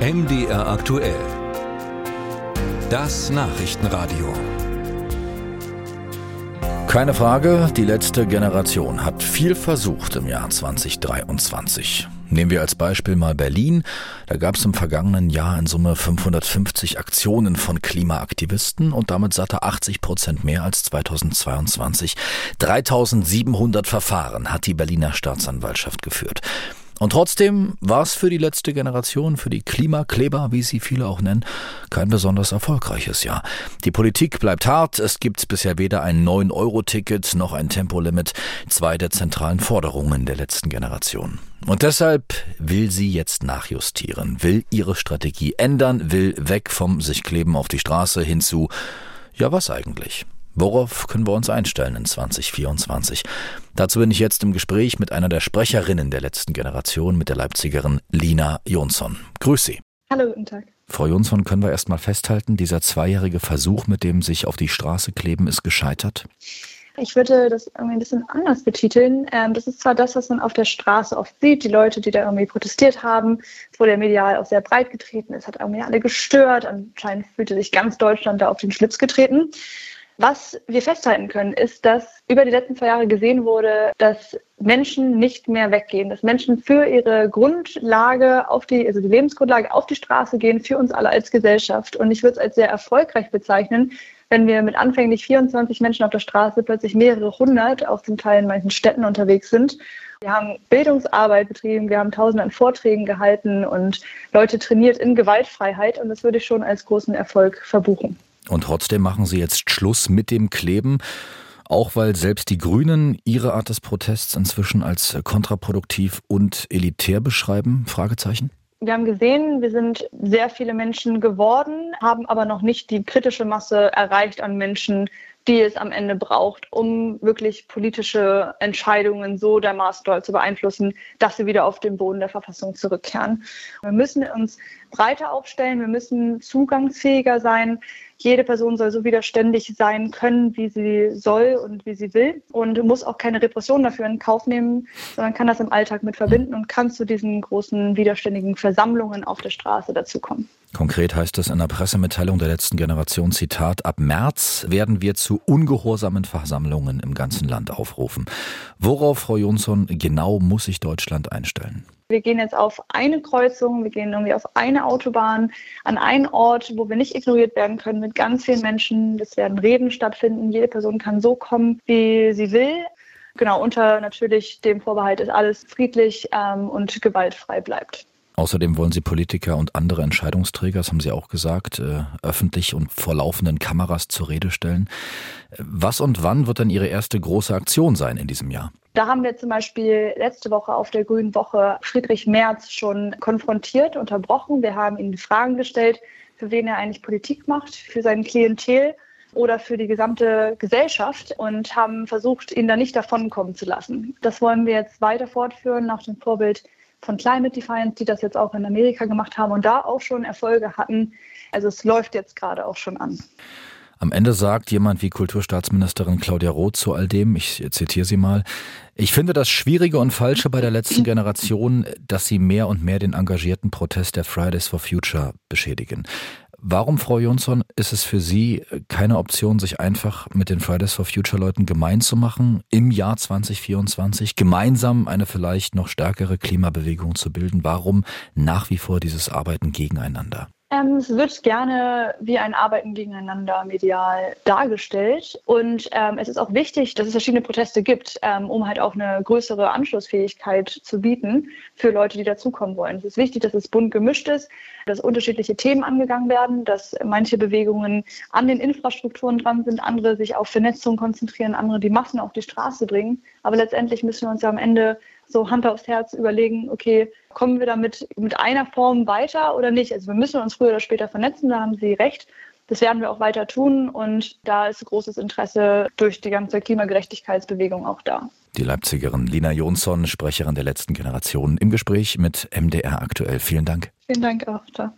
MDR aktuell. Das Nachrichtenradio. Keine Frage, die letzte Generation hat viel versucht im Jahr 2023. Nehmen wir als Beispiel mal Berlin. Da gab es im vergangenen Jahr in Summe 550 Aktionen von Klimaaktivisten und damit satte 80 Prozent mehr als 2022. 3700 Verfahren hat die Berliner Staatsanwaltschaft geführt. Und trotzdem war es für die letzte Generation, für die Klimakleber, wie sie viele auch nennen, kein besonders erfolgreiches Jahr. Die Politik bleibt hart, es gibt bisher weder ein 9-Euro-Ticket noch ein Tempolimit, zwei der zentralen Forderungen der letzten Generation. Und deshalb will sie jetzt nachjustieren, will ihre Strategie ändern, will weg vom sich kleben auf die Straße hinzu, ja was eigentlich? Worauf können wir uns einstellen in 2024? Dazu bin ich jetzt im Gespräch mit einer der Sprecherinnen der letzten Generation, mit der Leipzigerin Lina Jonsson. Grüß Sie. Hallo, guten Tag. Frau Jonsson, können wir erst mal festhalten, dieser zweijährige Versuch mit dem sich auf die Straße kleben ist gescheitert? Ich würde das irgendwie ein bisschen anders betiteln. Ähm, das ist zwar das, was man auf der Straße oft sieht, die Leute, die da irgendwie protestiert haben, wo der Medial auch sehr breit getreten ist, hat irgendwie alle gestört. Anscheinend fühlte sich ganz Deutschland da auf den Schlips getreten. Was wir festhalten können, ist, dass über die letzten zwei Jahre gesehen wurde, dass Menschen nicht mehr weggehen, dass Menschen für ihre Grundlage auf die, also die Lebensgrundlage auf die Straße gehen, für uns alle als Gesellschaft. Und ich würde es als sehr erfolgreich bezeichnen, wenn wir mit anfänglich 24 Menschen auf der Straße plötzlich mehrere hundert, auch zum Teil in manchen Städten unterwegs sind. Wir haben Bildungsarbeit betrieben, wir haben tausende an Vorträgen gehalten und Leute trainiert in Gewaltfreiheit und das würde ich schon als großen Erfolg verbuchen. Und trotzdem machen Sie jetzt Schluss mit dem Kleben. Auch weil selbst die Grünen ihre Art des Protests inzwischen als kontraproduktiv und elitär beschreiben? Fragezeichen? Wir haben gesehen, wir sind sehr viele Menschen geworden, haben aber noch nicht die kritische Masse erreicht an Menschen, die es am Ende braucht, um wirklich politische Entscheidungen so dermaßen doll zu beeinflussen, dass sie wieder auf den Boden der Verfassung zurückkehren. Wir müssen uns breiter aufstellen, wir müssen zugangsfähiger sein jede Person soll so widerständig sein können, wie sie soll und wie sie will und muss auch keine Repression dafür in Kauf nehmen, sondern kann das im Alltag mit verbinden und kann zu diesen großen widerständigen Versammlungen auf der Straße dazukommen. Konkret heißt es in der Pressemitteilung der letzten Generation, Zitat, ab März werden wir zu ungehorsamen Versammlungen im ganzen Land aufrufen. Worauf, Frau Jonsson, genau muss sich Deutschland einstellen? Wir gehen jetzt auf eine Kreuzung, wir gehen irgendwie auf eine Autobahn, an einen Ort, wo wir nicht ignoriert werden können mit ganz vielen Menschen. Es werden Reden stattfinden. Jede Person kann so kommen, wie sie will. Genau, unter natürlich dem Vorbehalt, dass alles friedlich ähm, und gewaltfrei bleibt. Außerdem wollen Sie Politiker und andere Entscheidungsträger, das haben Sie auch gesagt, äh, öffentlich und vor laufenden Kameras zur Rede stellen. Was und wann wird dann Ihre erste große Aktion sein in diesem Jahr? Da haben wir zum Beispiel letzte Woche auf der Grünen Woche Friedrich Merz schon konfrontiert, unterbrochen. Wir haben ihm Fragen gestellt, für wen er eigentlich Politik macht, für sein Klientel oder für die gesamte Gesellschaft und haben versucht, ihn da nicht davonkommen zu lassen. Das wollen wir jetzt weiter fortführen nach dem Vorbild von Climate Defiance, die das jetzt auch in Amerika gemacht haben und da auch schon Erfolge hatten. Also es läuft jetzt gerade auch schon an. Am Ende sagt jemand wie Kulturstaatsministerin Claudia Roth zu all dem, ich zitiere sie mal, ich finde das Schwierige und Falsche bei der letzten Generation, dass sie mehr und mehr den engagierten Protest der Fridays for Future beschädigen. Warum, Frau Jonsson, ist es für Sie keine Option, sich einfach mit den Fridays for Future Leuten gemein zu machen, im Jahr 2024 gemeinsam eine vielleicht noch stärkere Klimabewegung zu bilden? Warum nach wie vor dieses Arbeiten gegeneinander? Ähm, es wird gerne wie ein Arbeiten gegeneinander medial dargestellt. Und ähm, es ist auch wichtig, dass es verschiedene Proteste gibt, ähm, um halt auch eine größere Anschlussfähigkeit zu bieten für Leute, die dazukommen wollen. Es ist wichtig, dass es bunt gemischt ist, dass unterschiedliche Themen angegangen werden, dass manche Bewegungen an den Infrastrukturen dran sind, andere sich auf Vernetzung konzentrieren, andere die Massen auf die Straße bringen. Aber letztendlich müssen wir uns ja am Ende so Hand aufs Herz überlegen, okay, kommen wir damit mit einer Form weiter oder nicht? Also wir müssen uns früher oder später vernetzen, da haben Sie recht. Das werden wir auch weiter tun und da ist großes Interesse durch die ganze Klimagerechtigkeitsbewegung auch da. Die Leipzigerin Lina Jonsson, Sprecherin der letzten Generation, im Gespräch mit MDR aktuell. Vielen Dank. Vielen Dank auch. Ciao.